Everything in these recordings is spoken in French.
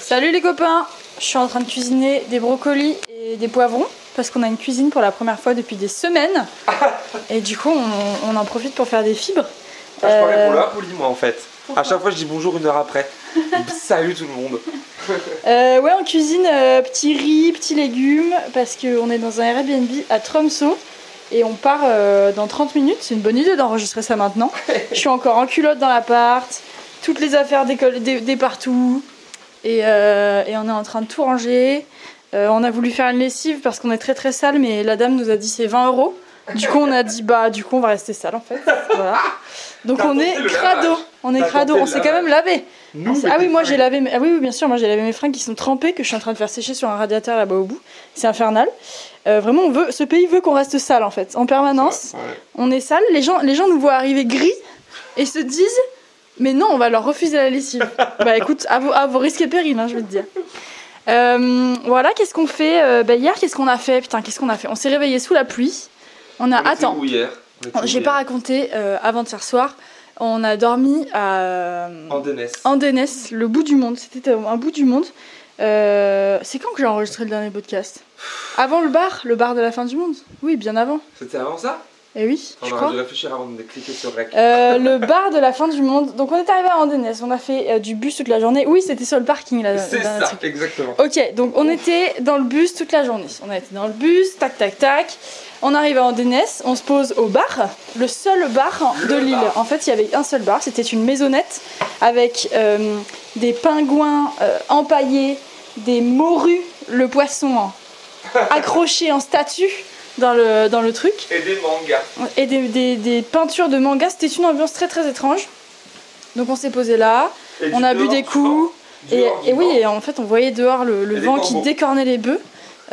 Salut les copains Je suis en train de cuisiner des brocolis et des poivrons parce qu'on a une cuisine pour la première fois depuis des semaines et du coup on, on en profite pour faire des fibres. Ah, je parlais pour Euh, la poli moi en fait. À chaque fois je dis bonjour une heure après. Salut tout le monde. Euh, ouais, on cuisine euh, petit riz, petits légumes, parce qu'on est dans un Airbnb à Tromsø et on part dans 30 minutes. C'est une bonne idée d'enregistrer ça maintenant. Je suis encore en culotte dans l'appart, toutes les affaires des, des partout, et, euh, et on est en train de tout ranger. Euh, on a voulu faire une lessive parce qu'on est très très sale, mais la dame nous a dit c'est 20 euros. Du coup, on a dit bah, du coup, on va rester sale en fait. Voilà. Donc on est crado, on est crado, on s'est quand même lavé. Nous, Ah oui, moi j'ai lavé mes... ah oui, oui, bien sûr, moi j'ai lavé mes fringues qui sont trempées que je suis en train de faire sécher sur un radiateur là-bas au bout. C'est infernal. Euh, vraiment, on veut... ce pays veut qu'on reste sale en fait, en permanence. Ouais. On est sale, les gens, les gens nous voient arriver gris et se disent mais non, on va leur refuser la lessive. bah écoute, à vos, à vos risques et périls, hein, je vais te dire. Euh, voilà, qu'est-ce qu'on fait Euh, bah, Hier, qu'est-ce qu'on a fait? Putain, qu'est-ce qu'on a fait? On s'est réveillé sous la pluie. On a. On était Attends, où hier? Où j'ai pas hier raconté euh, avant-hier soir. On a dormi à. En Dénès. Andennès, le bout du monde. C'était un bout du monde. Euh, c'est quand que j'ai enregistré le dernier podcast? Avant le bar, le bar de la fin du monde? Oui, bien avant. C'était avant ça? Eh oui, On je crois. réfléchir avant de cliquer sur rec. Euh, le bar de la fin du monde. Donc on est arrivé à Andennès, on a fait euh, du bus toute la journée. Oui, c'était sur le parking là. C'est ça, truc. exactement. Ok, donc on était dans le bus toute la journée. On a été dans le bus, tac tac tac. On arrive à Andennès, on se pose au bar, le seul bar Le de l'île. En fait, il y avait un seul bar, c'était une maisonnette avec euh, des pingouins empaillés, des morues, le poisson hein, accroché en statue dans le, dans le truc, Et des mangas. et des, des- des peintures de manga. C'était une ambiance très très étrange. Donc on s'est posé là, Et on a bu des coups. Et, et oui, et en fait, on voyait dehors le, vent qui décornait les bœufs.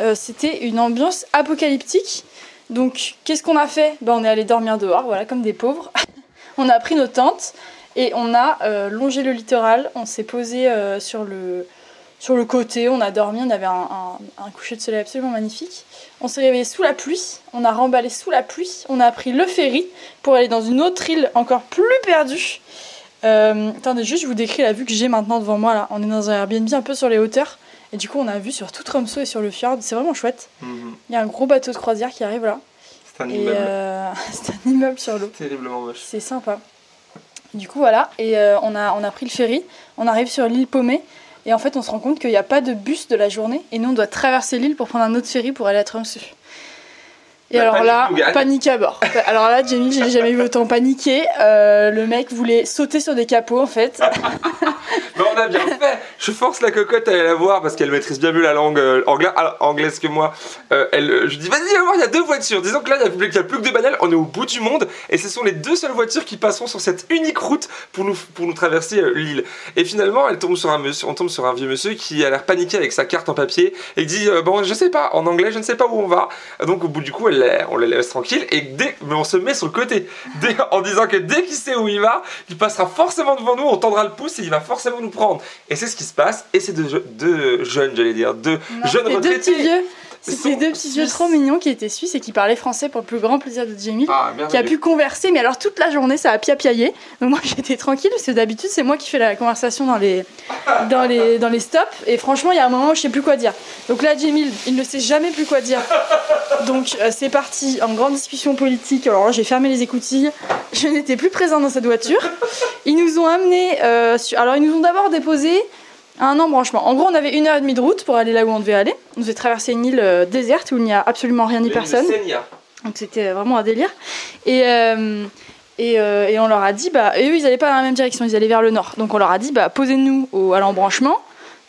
Euh, C'était une ambiance apocalyptique. Donc, qu'est-ce qu'on a fait? Ben, On est allé dormir dehors, voilà, comme des pauvres. on a pris nos tentes et on a euh, longé le littoral. On s'est posé euh, sur, le, sur le côté, on a dormi, on avait un, un- un coucher de soleil absolument magnifique. On s'est réveillé sous la pluie, on a remballé sous la pluie, on a pris le ferry pour aller dans une autre île encore plus perdue. Euh, attendez, juste je vous décris la vue que j'ai maintenant devant moi là. On est dans un Airbnb un peu sur les hauteurs. Et du coup, on a vu sur tout Tromsø et sur le fjord. C'est vraiment chouette. Mhm. Il y a un gros bateau de croisière qui arrive là. C'est un immeuble. euh, c'est un immeuble sur l'eau. Terriblement moche. C'est sympa. Du coup, voilà. Et euh, on, a, on a pris le ferry. On arrive sur l'île paumée. Et en fait, on se rend compte qu'il n'y a pas de bus de la journée. Et nous, on doit traverser l'île pour prendre un autre ferry pour aller à Tromsø. Et alors là, panique à bord. Alors là, Jamie, j'ai jamais vu autant paniquer. Euh, le mec voulait sauter sur des capots en fait. Mais on a bien fait. Je force la cocotte à aller la voir parce qu'elle maîtrise bien mieux la langue euh, angla- ah, anglaise que moi. Euh, elle, euh, je dis vas-y viens voir, il y a deux voitures. Disons que là il y a plus que deux bagnoles. On est au bout du monde et ce sont les deux seules voitures qui passeront sur cette unique route pour nous pour nous traverser l'île. Et finalement, elle tombe sur un monsieur, on tombe sur un vieux monsieur qui a l'air paniqué avec sa carte en papier et il dit bon je sais pas en anglais, je ne sais pas où on va. Donc au bout du coup, elle, la- on la laisse tranquille et dès, mais on se met sur le côté Dès- en disant que dès qu'il sait où il va, il passera forcément devant nous, on tendra le pouce et il va forcément nous prendre. Et c'est ce qui se passe. Et c'est deux, je- deux jeunes, j'allais dire, deux jeunes C'était deux petits retraités. vieux. C'était deux petits suisses. trop mignons qui étaient suisses et qui parlaient français pour le plus grand plaisir de Jamie. Ah, Qui a pu converser, mais alors toute la journée ça a piapiaillé. Donc moi j'étais tranquille parce que d'habitude c'est moi qui fais la conversation dans les, dans les, dans les stops. Et franchement il y a un moment où je sais plus quoi dire. Donc là Jamie il ne sait jamais plus quoi dire. Donc euh, c'est parti en grande discussion politique. Alors là, j'ai fermé les écoutilles. Je n'étais plus présente dans cette voiture. Ils nous ont amenés. euh, sur- Alors ils nous ont d'abord déposé un embranchement. En gros on avait une heure et demie de route pour aller là où on devait aller. On devait traverser une île euh, déserte où il n'y a absolument rien ni personne. Donc c'était vraiment un délire. Et, euh, et, euh, et on leur a dit, bah, et eux ils allaient pas dans la même direction, ils allaient vers le nord. Donc on leur a dit, bah, posez-nous au, à l'embranchement.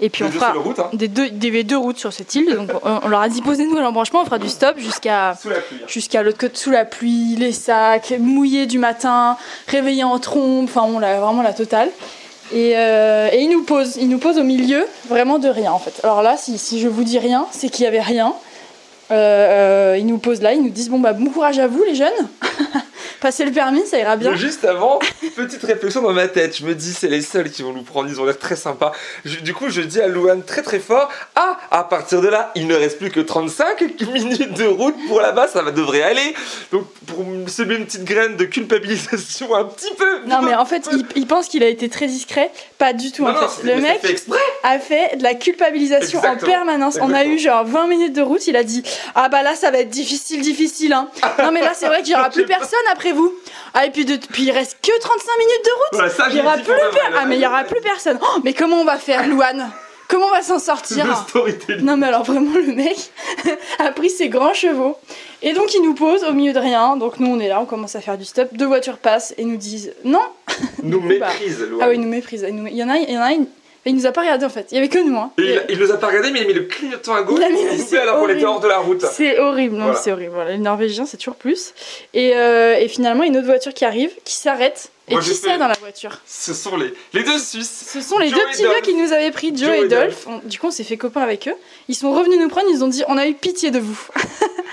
Et puis Les on fera route, hein. des deux, des deux routes sur cette île. Donc on, on leur a dit, posez-nous à l'embranchement, on fera du stop jusqu'à Sous la pluie. hein. jusqu'à l'autre côté sous la pluie, les sacs, mouillés du matin, réveillés en trombe, enfin on vraiment la totale. Et, euh, et ils nous posent, ils nous posent au milieu vraiment de rien en fait. Alors là, si, je vous dis rien, c'est qu'il y avait rien. Euh, euh, ils nous posent là, ils nous disent bon bah bon courage à vous les jeunes. Passer le permis, ça ira bien. Juste avant, petite réflexion dans ma tête. Je me dis, c'est les seuls qui vont nous prendre. Ils ont l'air très sympas. Je- du coup, je dis à Louane très très fort Ah, à partir de là, il ne reste plus que 35 minutes de route pour là-bas. Ça va, devrait aller. Donc, pour me semer une petite graine de culpabilisation un petit peu. Non mais en fait, il, il pense qu'il a été très discret. Pas du tout Non, en non, fait. Le mec fait exprès. A fait de la culpabilisation en Exactement. permanence. On a eu genre 20 minutes de route. Il a dit Ah bah là, ça va être difficile, difficile. Hein. non mais là, c'est vrai qu'il y aura plus personne après vous. Ah et puis, de, puis il reste que 35 minutes de route. Voilà, ça, Il y aura plus vrai, Ah mais il y aura plus personne. Oh, mais comment on va faire, Louane? Comment on va s'en sortir? Non mais alors vraiment le mec a pris ses grands chevaux et donc il nous pose au milieu de rien. Donc nous on est là, on commence à faire du stop. Deux voitures passent et nous disent non. Nous bah. méprise, Louane. Ah oui, nous méprise. Il, nous- il y en a, il y en a une. Il nous a pas regardé en fait. Il y avait que nous. Hein. Et Et- il, il nous a pas regardé, mais il a mis le clignotant à gauche Il a mis c'est alors qu'on était hors de la route. C'est horrible, non, Voilà. c'est horrible. Voilà, les Norvégiens, c'est toujours plus. Et, euh, et finalement, une autre voiture qui arrive, qui s'arrête. Et Moi, qui c'est dans la voiture Ce sont les, les deux Suisses. Ce sont les Joe deux et petits gars Dolph. qui nous avaient pris, Joe, Joe et et Dolph. On- du coup, on s'est fait copain avec eux. Ils sont revenus nous prendre, ils ont dit on a eu pitié de vous.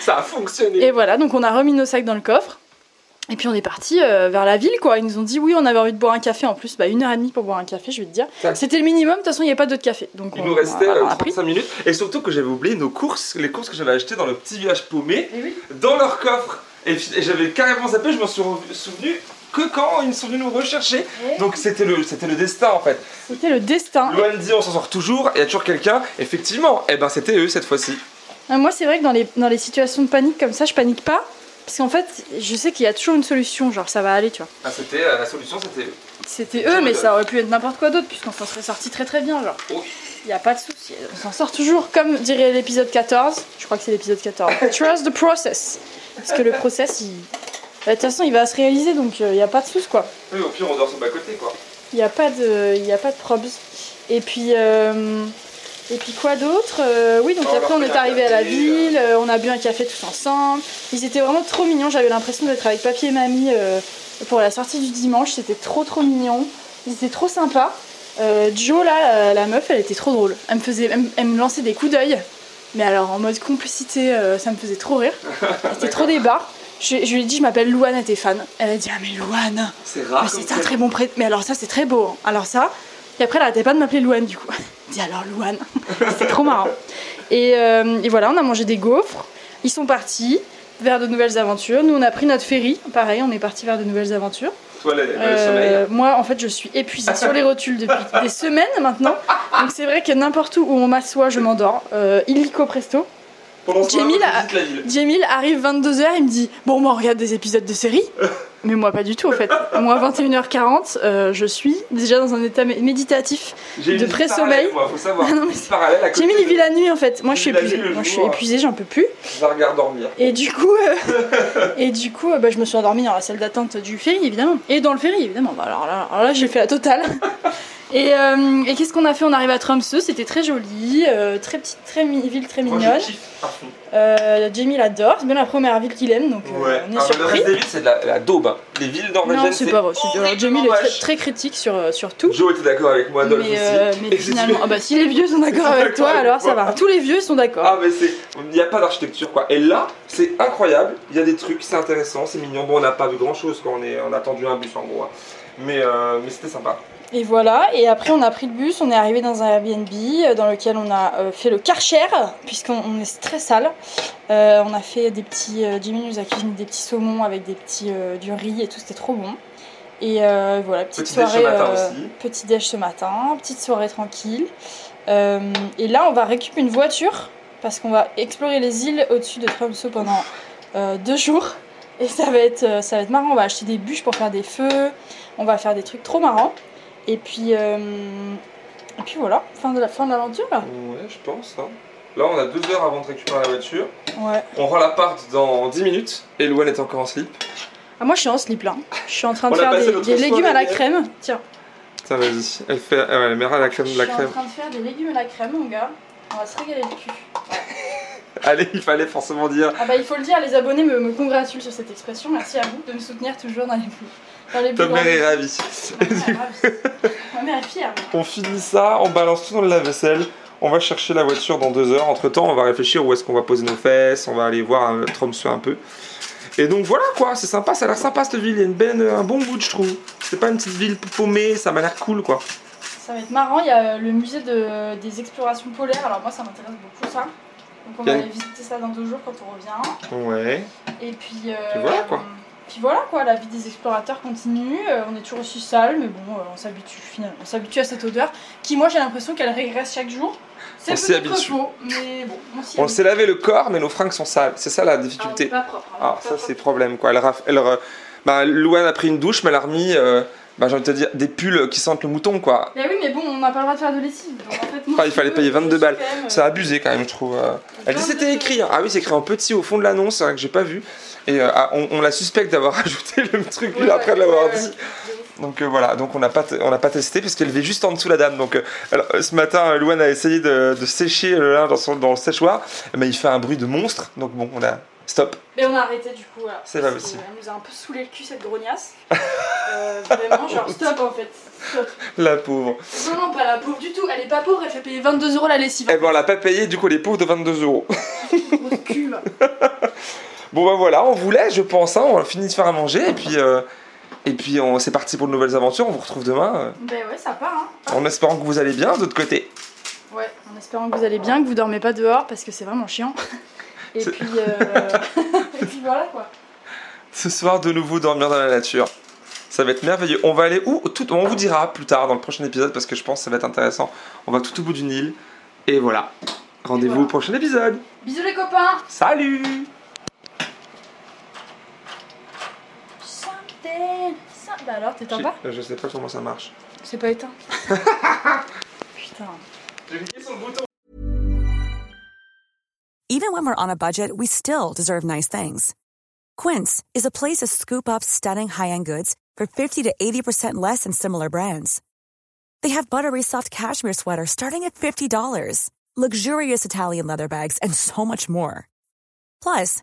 Ça a fonctionné. Et voilà, donc on a remis nos sacs dans le coffre. Et puis on est parti euh, vers la ville, quoi. Ils nous ont dit oui, on avait envie de boire un café en plus. Bah, une heure et demie pour boire un café, je vais te dire. C'était le minimum, de toute façon, il n'y avait pas d'autre café. Donc Il on, nous restait on euh, a pris. 35 minutes. Et surtout que j'avais oublié nos courses, les courses que j'avais achetées dans le petit village paumé, oui. dans leur coffre. Et, j'avais carrément zappé, je m'en suis souvenu que quand ils sont venus nous rechercher. Et Donc c'était le, c'était le destin en fait. C'était le destin. Loan dit on s'en sort toujours, il y a toujours quelqu'un. Effectivement, et ben c'était eux cette fois-ci. Ah, Moi, c'est vrai que dans les, dans les situations de panique comme ça, je panique pas. Parce qu'en fait, je sais qu'il y a toujours une solution, genre ça va aller, tu vois. Ah, c'était euh, la solution, c'était eux. C'était eux, mais ça aurait pu être n'importe quoi d'autre, puisqu'on s'en serait sorti très très bien, genre. Oui. Il n'y a pas de souci, on s'en sort toujours, comme dirait l'épisode 14, je crois que c'est l'épisode 14. Trust the process. Parce que le process, il. De toute façon, il va se réaliser, donc il n'y a pas de souci, quoi. Oui, au pire on dort sur bas côté quoi. Il n'y a pas de, y a pas de probs. Et puis, euh, et puis quoi d'autre Euh, Oui, donc On après on est arrivé à la ville, euh, on a bu un café tous ensemble. Ils étaient vraiment trop mignons. J'avais l'impression d'être avec papy et mamie euh, pour la sortie du dimanche. C'était trop trop mignon. Ils étaient trop sympas. Euh, Jo là, la, la meuf, elle était trop drôle. Elle me faisait, elle, me- elle me lançait des coups d'œil. Mais alors en mode complicité, euh, ça me faisait trop rire. Elle était trop des barres. Je, je lui ai dit, je m'appelle Louane, elle était fan. Elle a dit, ah mais Louane, C'est rare. c'est un très bon prêt. Mais alors ça, c'est très beau. hein. Alors ça. Et après, elle arrêtait pas de m'appeler Louane du coup. Dit alors Louane. C'était trop marrant. Et, euh, et voilà, on a mangé des gaufres. Ils sont partis vers de nouvelles aventures. Nous, on a pris notre ferry. Pareil, on est parti vers de nouvelles aventures. Toi, le, le Euh, sommeil. moi, en fait, je suis épuisée sur les rotules depuis des semaines maintenant. Donc c'est vrai que n'importe où on m'assoit, je m'endors. Euh, illico presto. Jamil arrive 22h, il me dit Bon, moi, on regarde des épisodes de série. Mais moi, pas du tout, en fait. Moi, 21h40, euh, je suis déjà dans un état mé- méditatif. J'ai de pré-sommeil. faut savoir. Ah non, mais Une vie parallèle à côté Jamil, il de- vit la nuit, en fait. Moi, je suis la épuisée. nuit le Moi, je suis jour. épuisée, j'en peux plus. Je vais regarder dormir. Et du coup, euh, et du coup euh, bah, je me suis endormie dans la salle d'attente du ferry, évidemment. Et dans le ferry, évidemment. Bah, alors là, alors là j'ai fait la totale. Et, euh, et qu'est-ce qu'on a fait? On arrive à Tromsø, c'était très joli, euh, très petite, très ville très Moi, mignonne. je kiffe à fond. Euh, Jamie l'adore, c'est bien la première ville qu'il aime, donc Ouais. on est mais le surpris. reste des villes, c'est de la, la daube. hein. Les villes norvégiennes, Non, c'est pas vrai. c'est- Alors, Jamie il est très, critique sur, sur tout. Joe était d'accord avec moi, Adolphe Mais, aussi. euh, mais Et finalement, ah bah, si les vieux sont d'accord avec toi, alors ça va. Tous les vieux sont d'accord. Ah mais c'est, il n'y a pas d'architecture quoi. Et là, c'est incroyable. Il y a des trucs, c'est intéressant, c'est mignon. Bon, on n'a pas vu grand chose quand on est, on a attendu un bus en gros. hein. Mais, euh, mais c'était sympa. Et voilà, et après on a pris le bus, on est arrivé dans un Airbnb euh, dans lequel on a euh, fait le karcher, puisqu'on on est très sale. Euh, on a fait des petits. Jimmy nous a cuisiné des petits saumons avec des petits, euh, du riz et tout, c'était trop bon. Et euh, voilà, petite Petit déj ce soirée. matin aussi. petit déj ce matin, petite soirée tranquille. Et là, on va récupérer une voiture, parce qu'on va explorer les îles au-dessus de Tromsø pendant deux jours. Et ça va, être, ça va être marrant, on va acheter des bûches pour faire des feux, on va faire des trucs trop marrants. Et puis, euh, et puis voilà, fin de la fin de l'aventure là. Ouais, je pense. hein. Là, on a deux heures avant de récupérer la voiture. Ouais. On rend l'appart dans 10 minutes. Et Louane est encore en slip. Ah, moi je suis en slip là. Je suis en train de faire des, légumes à la crème. Tiens, Tiens, vas-y. Elle fait, ah ouais, elle mettra la crème, je la suis en crème. train de faire des légumes à la crème, mon gars. On va se régaler le cul. Allez, il fallait forcément dire. Ah bah il faut le dire, les abonnés me, me congratulent sur cette expression. Merci à vous de me soutenir toujours dans les plus, dans les plus Ta mère est ravie. Ma mère est ravie. Ma mère est fière. On finit ça, on balance tout dans le lave-vaisselle. On va chercher la voiture dans deux heures. Entre temps, on va réfléchir où est-ce qu'on va poser nos fesses. On va aller voir euh, Tromsø un peu. Et donc voilà quoi, c'est sympa, ça a l'air sympa cette ville, il y a une belle, un bon goût je trouve. C'est pas une petite ville paumée, ça m'a l'air cool quoi. Ça va être marrant, il y a le musée de, des explorations polaires, alors moi ça m'intéresse beaucoup ça. Donc on va aller visiter ça dans deux jours quand on revient. Ouais. Et puis, euh, Puis voilà, quoi. Puis voilà quoi, la vie des explorateurs continue. Euh, on est toujours aussi sale, mais bon, euh, on s'habitue finalement. On s'habitue à cette odeur qui, moi, j'ai l'impression qu'elle régresse chaque jour. C'est On s'y habitue. faux, mais bon, on s'est lavé le corps, mais nos fringues sont sales. C'est ça la est difficulté. pas propre. hein, Ah, pas ça propre. c'est le problème quoi. Elle, raf- elle re- bah, Louane a pris une douche, mais elle a remis, euh, bah, j'ai envie de te dire, des pulls qui sentent le mouton quoi. Mais oui, mais bon, on n'a pas le droit de faire de lessive. Donc, en fait, moi, Ah, il fallait peux- payer je 22 suis balles. C'est abusé quand même, je trouve. euh. Elle dit 22 c'était écrit. hein. Ah oui, c'est écrit en petit au fond de l'annonce, c'est vrai que j'ai pas vu. Et euh, ah, on, on la suspecte d'avoir ajouté le truc après ouais, l'avoir ouais, dit. Donc euh, voilà, donc on n'a pas, on pas testé parce qu'elle vit juste en dessous la dame. Donc euh, alors, ce matin, Louane a essayé de, de sécher le linge dans, son, dans le séchoir, mais il fait un bruit de monstre. Donc bon, on a stop. Mais on a arrêté du coup. Voilà. C'est pas possible. Elle nous a un peu saulé le cul cette grognasse. Euh, vraiment, genre stop en fait. Stop. La pauvre. Non, non, pas la pauvre du tout. Elle est pas pauvre, elle fait payer 22 euros la lessive. Eh ben on l'a pas payé, du coup les pauvres de 22 euros. Cul. Bon bah voilà, on vous laisse, je pense. Hein, on a fini de faire à manger et puis euh, et puis on c'est parti pour de nouvelles aventures. On vous retrouve demain euh, Ben ouais, ça part, hein. en espérant que vous allez bien. D'autre côté, Ouais, en espérant que vous allez bien, que vous dormez pas dehors parce que c'est vraiment chiant. Et puis, euh... et puis voilà quoi. ce soir de nouveau dormir dans la nature. Ça va être merveilleux. On va aller où? Tout, On vous dira plus tard dans le prochain épisode parce que je pense que ça va être intéressant. On va tout au bout du Nil. Et voilà. Rendez-vous voilà. au prochain épisode. Bisous les copains Salut Something, some- Bah alors, t'éteins pas Je sais pas comment ça marche. C'est pas éteint. Putain. J'ai cliqué sur le bouton. Even when we're on a budget, we still deserve nice things. Quince is a place to scoop up stunning high-end goods for 50 to 80% less than similar brands. They have buttery soft cashmere sweaters starting at $50, luxurious Italian leather bags, and so much more. Plus,